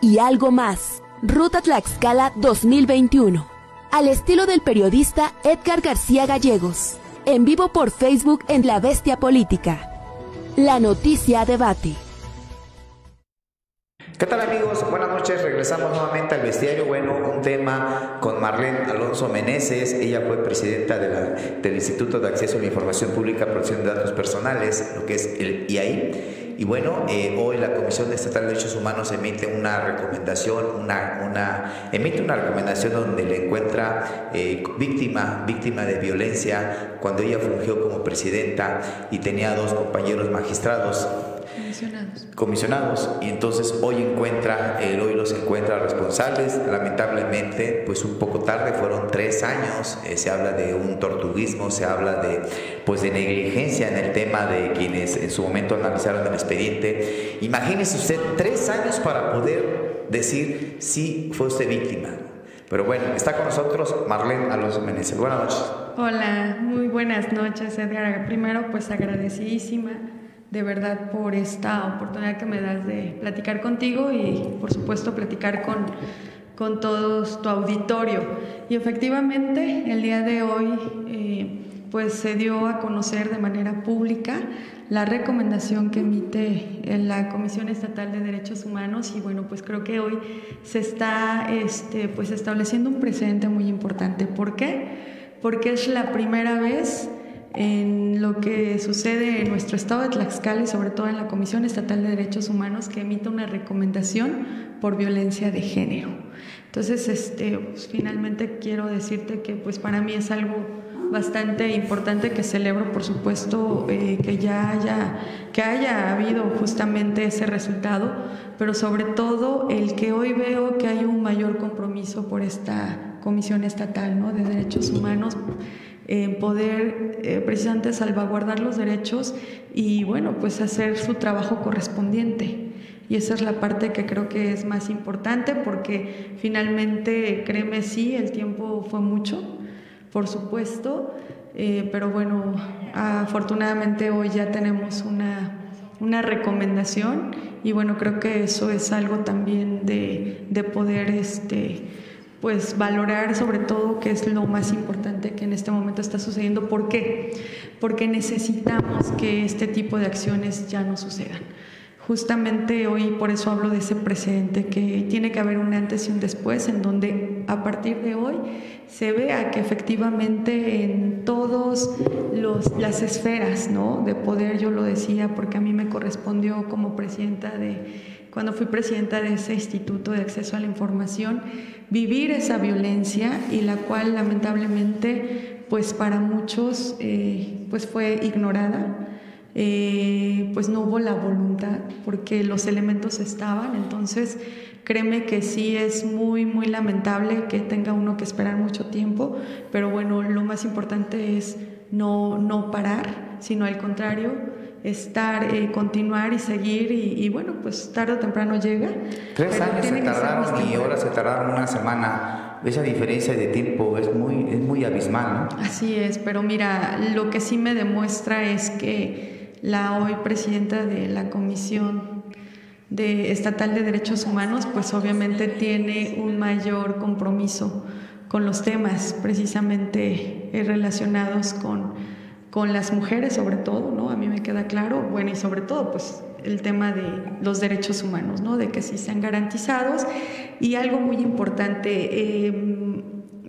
y algo más. Ruta Tlaxcala 2021. Al estilo del periodista Edgar García Gallegos. En vivo por Facebook en La Bestia Política. La noticia debate. ¿Qué tal amigos? Buenas noches. Regresamos nuevamente al bestiario. Bueno, un tema con Marlene Alonso Meneses. Ella fue presidenta del Instituto de Acceso a la Información Pública, Protección de Datos Personales, lo que es el IAI. Y bueno, eh, hoy la Comisión Estatal de Derechos Humanos emite una recomendación, una, una, emite una recomendación donde le encuentra eh, víctima, víctima de violencia cuando ella fungió como presidenta y tenía dos compañeros magistrados Comisionados. Comisionados. Y entonces hoy encuentra, el hoy los encuentra responsables. Lamentablemente, pues un poco tarde, fueron tres años. Eh, se habla de un tortuguismo, se habla de, pues de negligencia en el tema de quienes en su momento analizaron el expediente. Imagínese usted tres años para poder decir si fue usted víctima. Pero bueno, está con nosotros Marlene Alonso Meneses. Buenas noches. Hola, muy buenas noches, Edgar. Primero, pues agradecidísima de verdad por esta oportunidad que me das de platicar contigo y por supuesto platicar con, con todo tu auditorio. Y efectivamente el día de hoy eh, pues se dio a conocer de manera pública la recomendación que emite la Comisión Estatal de Derechos Humanos y bueno pues creo que hoy se está este, pues estableciendo un precedente muy importante. ¿Por qué? Porque es la primera vez en lo que sucede en nuestro estado de Tlaxcala y sobre todo en la Comisión Estatal de Derechos Humanos que emite una recomendación por violencia de género. Entonces, este, pues, finalmente quiero decirte que pues para mí es algo bastante importante que celebro, por supuesto, eh, que ya haya, que haya habido justamente ese resultado, pero sobre todo el que hoy veo que hay un mayor compromiso por esta Comisión Estatal ¿no? de Derechos Humanos en poder eh, precisamente salvaguardar los derechos y bueno, pues hacer su trabajo correspondiente. Y esa es la parte que creo que es más importante porque finalmente, créeme, sí, el tiempo fue mucho, por supuesto, eh, pero bueno, afortunadamente hoy ya tenemos una, una, recomendación y bueno, creo que eso es algo también de, de poder este, pues valorar sobre todo qué es lo más importante que en este momento está sucediendo. ¿Por qué? Porque necesitamos que este tipo de acciones ya no sucedan. Justamente hoy por eso hablo de ese precedente, que tiene que haber un antes y un después, en donde a partir de hoy se vea que efectivamente en todas las esferas ¿no? de poder, yo lo decía porque a mí me correspondió como presidenta de cuando fui presidenta de ese Instituto de Acceso a la Información, vivir esa violencia y la cual lamentablemente pues para muchos eh, pues fue ignorada. Eh, pues no hubo la voluntad porque los elementos estaban, entonces créeme que sí es muy, muy lamentable que tenga uno que esperar mucho tiempo, pero bueno, lo más importante es no, no parar, sino al contrario, estar, eh, continuar y seguir y, bueno, pues tarde o temprano llega. Tres años se tardaron y ahora se tardaron una semana. Esa diferencia de tiempo es muy, es muy abismal, ¿no? Así es, pero mira, lo que sí me demuestra es que la hoy presidenta de la Comisión de Estatal de Derechos Humanos, pues obviamente tiene un mayor compromiso con los temas precisamente eh, relacionados con con las mujeres sobre todo, ¿no? A mí me queda claro, bueno, y sobre todo, pues el tema de los derechos humanos, ¿no? De que sí sean garantizados. Y algo muy importante, em,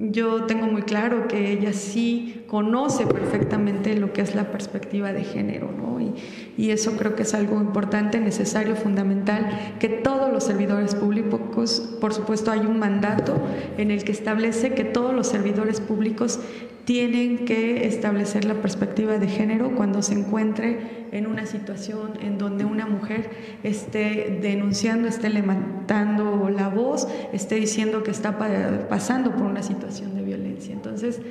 yo tengo muy claro que ella sí conoce perfectamente lo que es la perspectiva de género, ¿no? Y, y eso creo que es algo importante, necesario, fundamental, que todos los servidores públicos, por supuesto, hay un mandato en el que establece que todos los servidores públicos tienen que establecer la perspectiva de género cuando se encuentre en una situación en donde una mujer esté denunciando, esté levantando la voz, esté diciendo que está pasando por una situación de violencia. Entonces,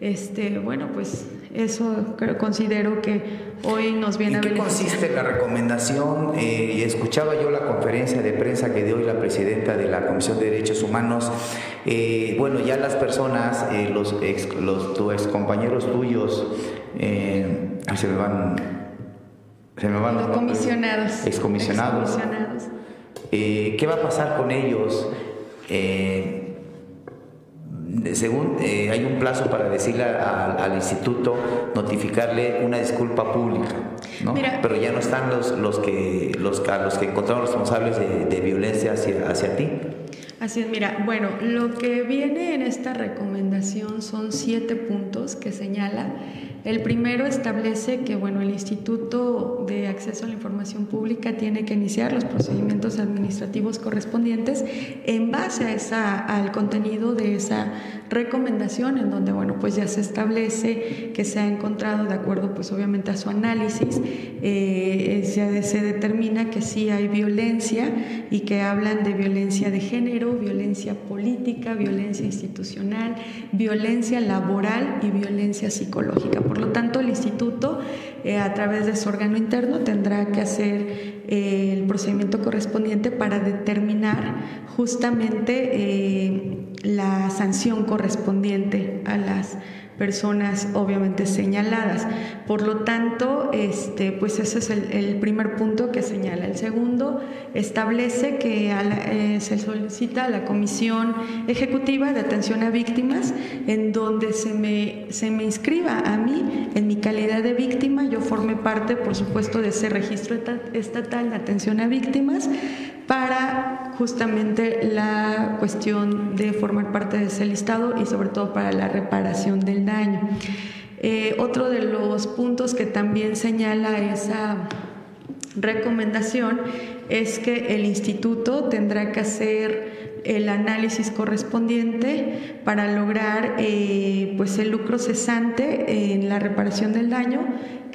este, bueno, pues eso considero que hoy nos viene a ver. ¿Qué consiste la recomendación? Eh, escuchaba yo la conferencia de prensa que dio hoy la presidenta de la Comisión de Derechos Humanos. Eh, bueno, ya las personas, eh, los, ex, los ex compañeros tuyos, se me van, se me van los, comisionados. Excomisionados. Eh, ¿Qué va a pasar con ellos? Eh, según eh, hay un plazo para decirle al instituto, notificarle una disculpa pública, ¿no? pero ya no están los, los que los, los que encontraron responsables de, violencia hacia, hacia ti. Así es, mira, bueno, lo que viene en esta recomendación son siete puntos que señala el primero establece que bueno, el Instituto de Acceso a la Información Pública tiene que iniciar los procedimientos administrativos correspondientes en base a esa, al contenido de esa recomendación, en donde bueno, pues ya se establece que se ha encontrado de acuerdo pues obviamente a su análisis, eh, se determina que sí hay violencia y que hablan de violencia de género, violencia política, violencia institucional, violencia laboral y violencia psicológica. Lo tanto, el instituto, eh, a través de su órgano interno, tendrá que hacer eh, el procedimiento correspondiente para determinar justamente eh, la sanción correspondiente a las personas obviamente señaladas. Por lo tanto, este, pues ese es el, primer punto que señala. El segundo establece que eh, se solicita a la Comisión Ejecutiva de Atención a Víctimas, en donde se me, se me inscriba a mí en mi calidad de víctima. Yo formé parte, por supuesto, de ese registro estatal de atención a víctimas para justamente la cuestión de formar parte de ese listado y sobre todo para la reparación del daño. Eh, otro de los puntos que también señala esa recomendación es que el instituto tendrá que hacer el análisis correspondiente para lograr eh, pues el lucro cesante en la reparación del daño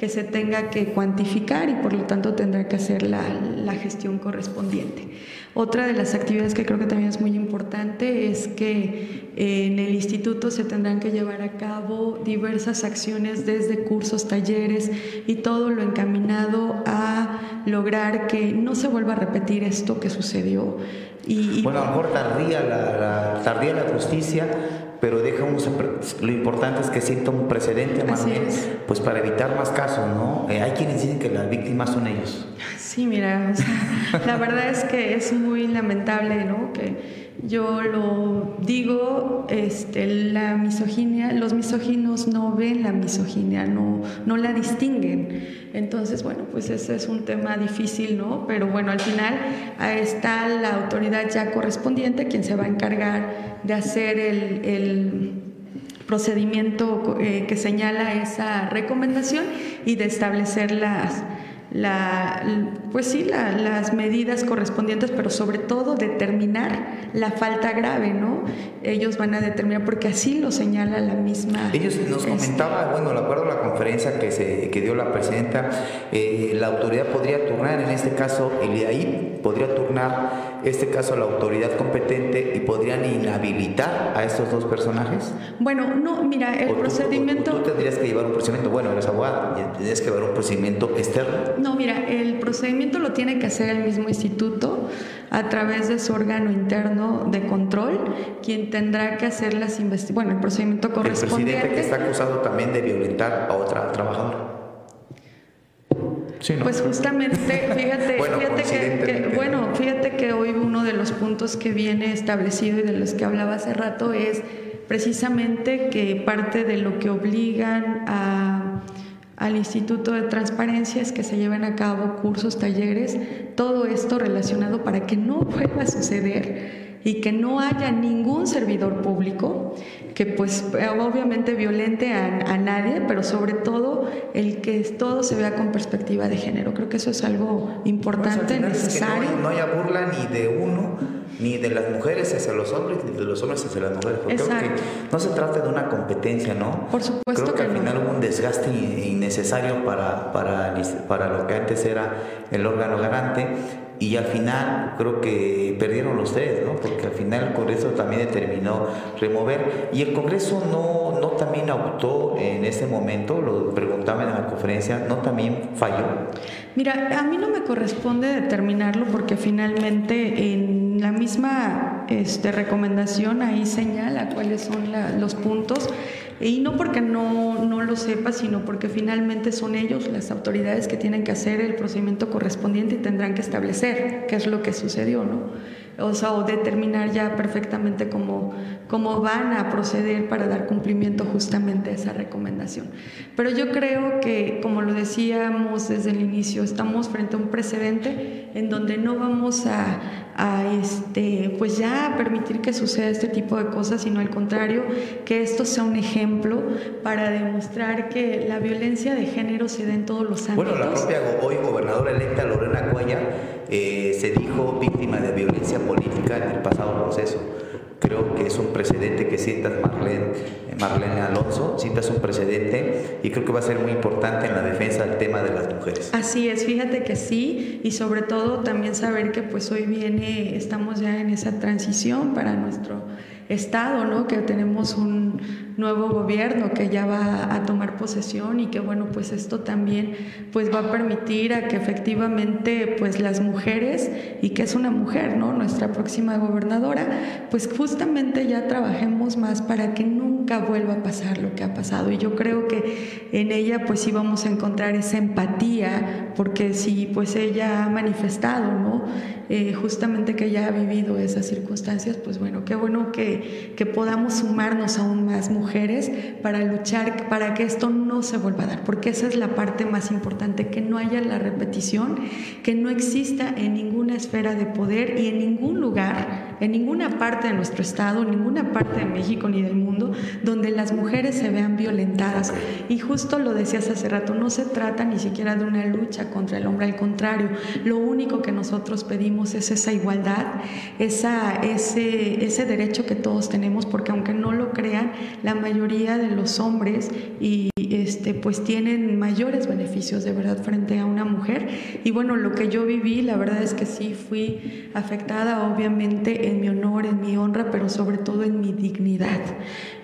que se tenga que cuantificar y por lo tanto tendrá que hacer la, la gestión correspondiente. Otra de las actividades que creo que también es muy importante es que en el instituto se tendrán que llevar a cabo diversas acciones desde cursos, talleres y todo lo encaminado a lograr que no se vuelva a repetir esto que sucedió. Y, bueno, a lo mejor tardía la, tardía la justicia, pero deja lo importante es que sienta un precedente más bien, pues para evitar más casos, ¿no? Eh, hay quienes dicen que las víctimas son ellos. Sí, mira, la verdad es que es muy lamentable, ¿no? Que yo lo digo, este, la misoginia, los misóginos no ven la misoginia, no, no la distinguen. Entonces, bueno, pues ese es un tema difícil, ¿no? Pero bueno, al final está la autoridad ya correspondiente quien se va a encargar de hacer el, procedimiento eh, que señala esa recomendación y de establecer las la, pues sí, las medidas correspondientes, pero sobre todo determinar la falta grave, ¿no? Ellos van a determinar, porque así lo señala la misma. Ellos nos comentaba, bueno, de acuerdo a la conferencia que, se, que dio la presidenta, eh, la autoridad podría turnar, en este caso, el de ahí podría turnar este caso a la autoridad competente y podrían inhabilitar a estos dos personajes. Bueno, no, mira, el procedimiento. Tú, tendrías que llevar un procedimiento, bueno, eres abogado, tendrías que llevar un procedimiento externo no, mira, el procedimiento lo tiene que hacer el mismo instituto a través de su órgano interno de control, quien tendrá que hacer las investigaciones, bueno, el procedimiento correspondiente. El presidente que está acusado también de violentar a otra trabajadora. Sí, ¿no? Pues justamente, fíjate, fíjate que, bueno, fíjate que hoy uno de los puntos que viene establecido y de los que hablaba hace rato es precisamente que parte de lo que obligan a al Instituto de Transparencia es que se lleven a cabo cursos, talleres, todo esto relacionado para que no vuelva a suceder y que no haya ningún servidor público que pues obviamente violente a, nadie, pero sobre todo el que todo se vea con perspectiva de género. Creo que eso es algo importante, necesario. no, haya burla ni de uno, ni de las mujeres hacia los hombres, ni de los hombres hacia las mujeres. Porque creo que no se trata de una competencia, ¿no? Por supuesto creo que, al final hubo un desgaste innecesario para, para, para lo que antes era el órgano garante y al final creo que perdieron los tres, ¿no? Porque al final el Congreso también determinó remover y el Congreso no, no también optó en ese momento, lo preguntaban en la conferencia, no también falló. Mira, a mí no me corresponde determinarlo porque finalmente en la la misma este, recomendación ahí señala cuáles son los puntos y no porque no, no lo sepa, sino porque finalmente son ellos, las autoridades, que tienen que hacer el procedimiento correspondiente y tendrán que establecer qué es lo que sucedió, ¿no? O sea, o determinar ya perfectamente cómo, cómo van a proceder para dar cumplimiento justamente a esa recomendación. Pero yo creo que, como lo decíamos desde el inicio, estamos frente a un precedente en donde no vamos a, a este, pues ya permitir que suceda este tipo de cosas, sino al contrario, que esto sea un ejemplo para demostrar que la violencia de género se da en todos los ámbitos. Bueno, la propia hoy gobernadora electa Lorena Cuaya eh, se dijo víctima de violencia política en el pasado proceso. Creo que es un precedente que sientas Marlene, Marlene Alonso, sientas un precedente y creo que va a ser muy importante en la defensa del tema de las mujeres. Así es, fíjate que sí y sobre todo también saber que pues hoy viene, estamos ya en esa transición para nuestro estado, ¿no? Que tenemos un nuevo gobierno que ya va a tomar posesión y que bueno, pues esto también pues va a permitir a que efectivamente pues las mujeres y que es una mujer, ¿no? Nuestra próxima gobernadora, pues justamente ya trabajemos más para que nunca vuelva a pasar lo que ha pasado y yo creo que en ella pues sí vamos a encontrar esa empatía porque si pues ella ha manifestado, ¿no? Eh, justamente que ella ha vivido esas circunstancias, pues bueno, qué bueno que, que podamos sumarnos aún más mujeres para luchar para que esto no se vuelva a dar, porque esa es la parte más importante, que no haya la repetición, que no exista en ninguna esfera de poder y en ningún lugar, en ninguna parte de nuestro estado, ninguna parte de México ni del mundo, donde las mujeres se vean violentadas. Y justo lo decías hace rato, no se trata ni siquiera de una lucha contra el hombre, al contrario, lo único que nosotros pedimos es esa igualdad, esa, ese, ese derecho que todos tenemos, porque aunque no lo crean, la mayoría de los hombres y este, pues tienen mayores beneficios de verdad frente a una mujer. Y bueno, lo que yo viví, la verdad es que sí fui afectada, obviamente, en mi honor, en mi honra, pero sobre todo en mi dignidad.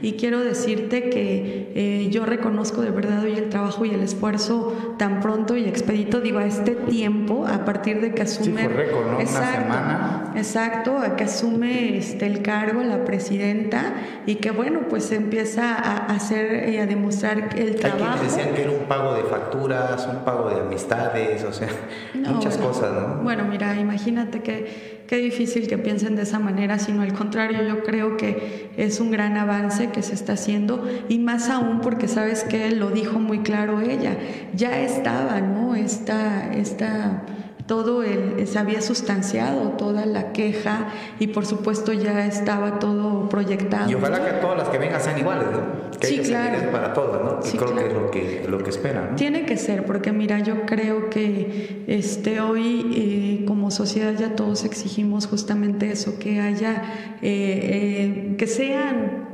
Y quiero decirte que eh, yo reconozco de verdad hoy el trabajo y el esfuerzo tan pronto y expedito, digo, a este tiempo, a partir de que asume. Sí, récord, ¿no? Exacto, Una semana. Exacto, a que asume este, el cargo la presidenta y que bueno, pues empieza a hacer y a demostrar el trabajo. Hay quienes decían que era un pago de facturas, un pago de amistades, o sea, muchas cosas, ¿no? Bueno, mira, imagínate que qué difícil que piensen de esa manera, sino al contrario, yo creo que es un gran avance que se está haciendo y más aún porque sabes que lo dijo muy claro ella, ya estaba, ¿no? Esta, esta todo el, se había sustanciado toda la queja y por supuesto ya estaba todo proyectado. Y ojalá que todas las que vengan sean iguales, ¿no? Que sí, claro. para todas, ¿no? Sí, creo claro. que es lo que, lo que esperan. ¿no? Tiene que ser, porque mira, yo creo que este, hoy eh, como sociedad ya todos exigimos justamente eso, que haya, eh, eh, que sean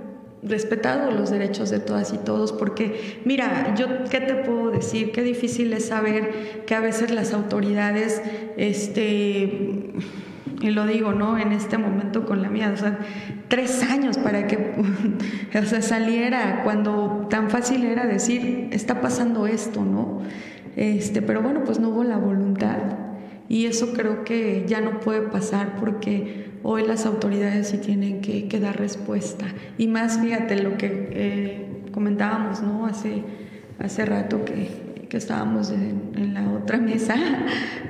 respetados los derechos de todas y todos, porque mira, yo qué te puedo decir, qué difícil es saber que a veces las autoridades, este, y lo digo, ¿no? En este momento con la mía, o sea, tres años para que o sea, saliera, cuando tan fácil era decir, está pasando esto, ¿no? Este, pero bueno, pues no hubo la voluntad. Y eso creo que ya no puede pasar porque hoy las autoridades sí tienen que, dar respuesta. Y más, fíjate lo que eh, comentábamos, ¿no? Hace, hace rato que, que estábamos en, en, la otra mesa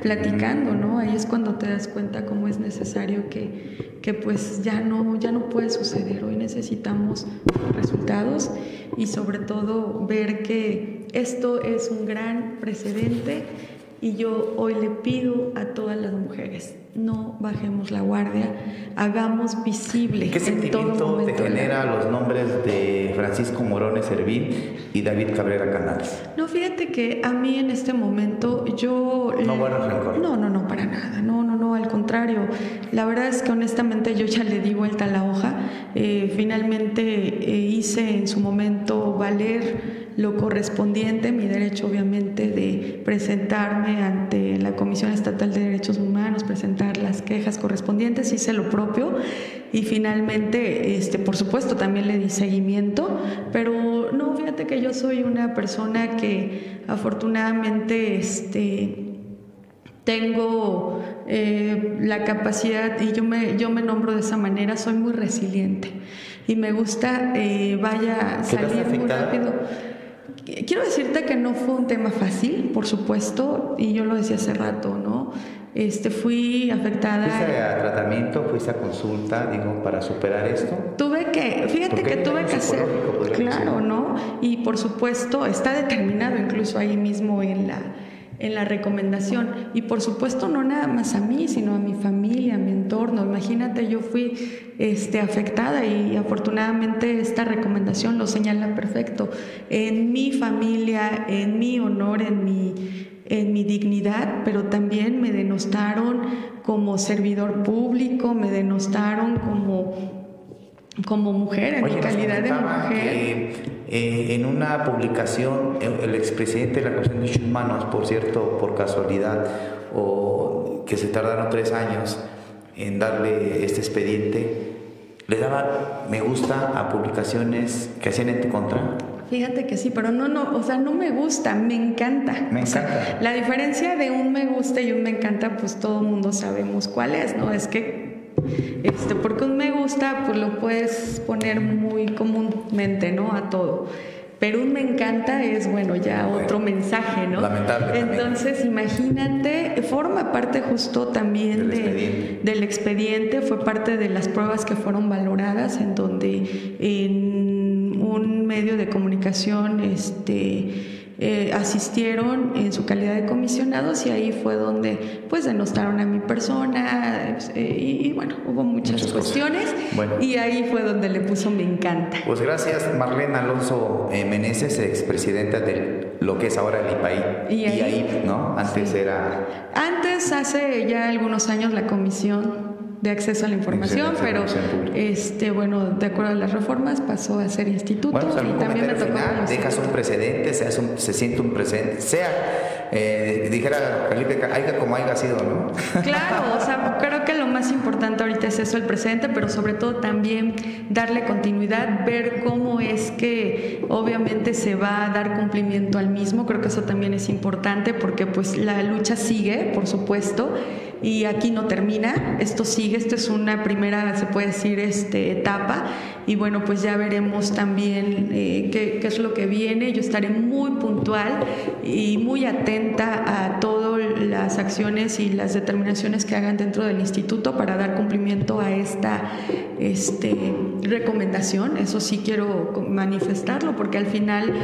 platicando, ¿no? Ahí es cuando te das cuenta cómo es necesario que, que pues ya no, ya no puede suceder. Hoy necesitamos resultados y sobre todo ver que esto es un gran precedente y yo hoy le pido a todas las mujeres, no bajemos la guardia, hagamos visible ¿Qué en todo sentimiento momento. te genera los nombres de Francisco Morones Servín y David Cabrera Canales? No, fíjate que a mí en este momento yo... No guardas rencor. No, no, no, para nada. No, no, no, al contrario. La verdad es que honestamente yo ya le di vuelta a la hoja. Eh, finalmente eh, hice en su momento valer lo correspondiente, mi derecho obviamente de presentarme ante la Comisión Estatal de Derechos Humanos, presentar las quejas correspondientes, hice lo propio y finalmente, este, por supuesto, también le di seguimiento, pero no, fíjate que yo soy una persona que afortunadamente, este, tengo eh, la capacidad, y yo me, yo me nombro de esa manera, soy muy resiliente y me gusta, eh, vaya, salir muy rápido. Quiero decirte que no fue un tema fácil, por supuesto, y yo lo decía hace rato, ¿no? Este, fui afectada. ¿Fuiste a tratamiento, fuiste a consulta, digo, para superar esto? Tuve que, fíjate que tuve que hacer, claro, ¿no? Y por supuesto, está determinado incluso ahí mismo en la en la recomendación. Y por supuesto no nada más a mí, sino a mi familia, a mi entorno. Imagínate, yo fui este, afectada y afortunadamente esta recomendación lo señala perfecto. En mi familia, en mi honor, en mi, en mi dignidad, pero también me denostaron como servidor público, me denostaron como como mujer, en mi calidad de mujer. Eh, en una publicación, el expresidente de la Comisión de Derechos Humanos, por cierto, por casualidad, o que se tardaron tres años en darle este expediente, le daba me gusta a publicaciones que hacían en tu contra. Fíjate que sí, pero no, no, o sea, no me gusta, me encanta. Me encanta. la diferencia de un me gusta y un me encanta, pues todo el mundo sabemos cuál es, ¿no? Es que este, porque un me gusta, pues lo puedes poner muy comúnmente, ¿no? A todo. Pero un me encanta es, bueno, ya otro mensaje, ¿no? Lamentable. Entonces, imagínate, forma parte justo también del expediente, fue parte de las pruebas que fueron valoradas, en donde en un medio de comunicación, este, eh, asistieron en su calidad de comisionados y ahí fue donde pues denostaron a mi persona eh, y, bueno, hubo muchas, cuestiones y ahí fue donde le puso me encanta. Pues gracias Marlene Alonso eh, Meneses, expresidenta de lo que es ahora el IPAI. Y ahí, ¿no? Antes era... Antes, hace ya algunos años, la comisión de acceso a la información, pero este bueno, de acuerdo a las reformas pasó a ser instituto bueno, pues, y también me tocó final, dejas un precedente, se, un, se siente un precedente, sea eh, dijera Felipe, haya como haya sido, ¿no? Claro, o sea, creo que lo más importante ahorita es eso, el presente, pero sobre todo también darle continuidad, ver cómo es que obviamente se va a dar cumplimiento al mismo, creo que eso también es importante porque pues la lucha sigue, por supuesto, y aquí no termina, esto sigue, esto es una primera, se puede decir, este, etapa. Y bueno, pues ya veremos también eh, qué, qué, es lo que viene, yo estaré muy puntual y muy atenta a todas las acciones y las determinaciones que hagan dentro del instituto para dar cumplimiento a esta este, recomendación, eso sí quiero manifestarlo porque al final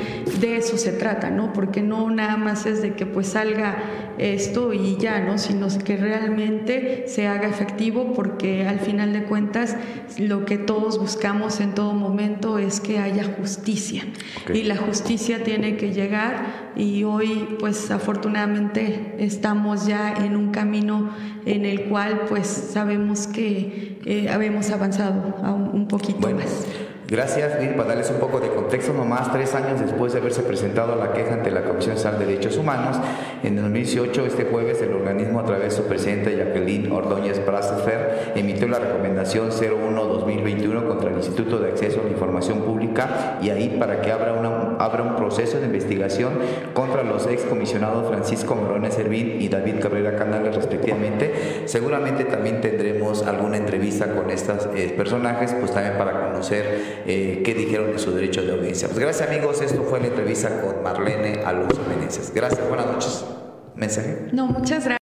de eso se trata, ¿no? Porque no nada más es de que pues salga esto y ya, ¿no? Sino que realmente se haga efectivo porque al final de cuentas lo que todos buscamos en todo momento es que haya justicia y la justicia tiene que llegar y hoy pues afortunadamente estamos ya en un camino en el cual pues sabemos que eh, habemos avanzado un, poquito más. Gracias, Lil, para darles un poco de contexto, nomás tres años después de haberse presentado la queja ante la Comisión Nacional de Derechos Humanos, en 2018, este jueves, el organismo, a través de su presidenta Jacqueline Ordóñez Brassfer, emitió la recomendación 01-2021 contra el Instituto de Acceso a la Información Pública y ahí para que abra, una, abra un proceso de investigación contra los excomisionados Francisco Morones Servín y David Cabrera Canales, respectivamente. Seguramente también tendremos alguna entrevista con estos eh, personajes, pues también para conocer eh, qué dijeron de su derecho de audiencia. Pues gracias amigos, esto fue la entrevista con Marlene Alonso Meneses. Gracias, buenas noches. ¿Mensaje? No, muchas gracias.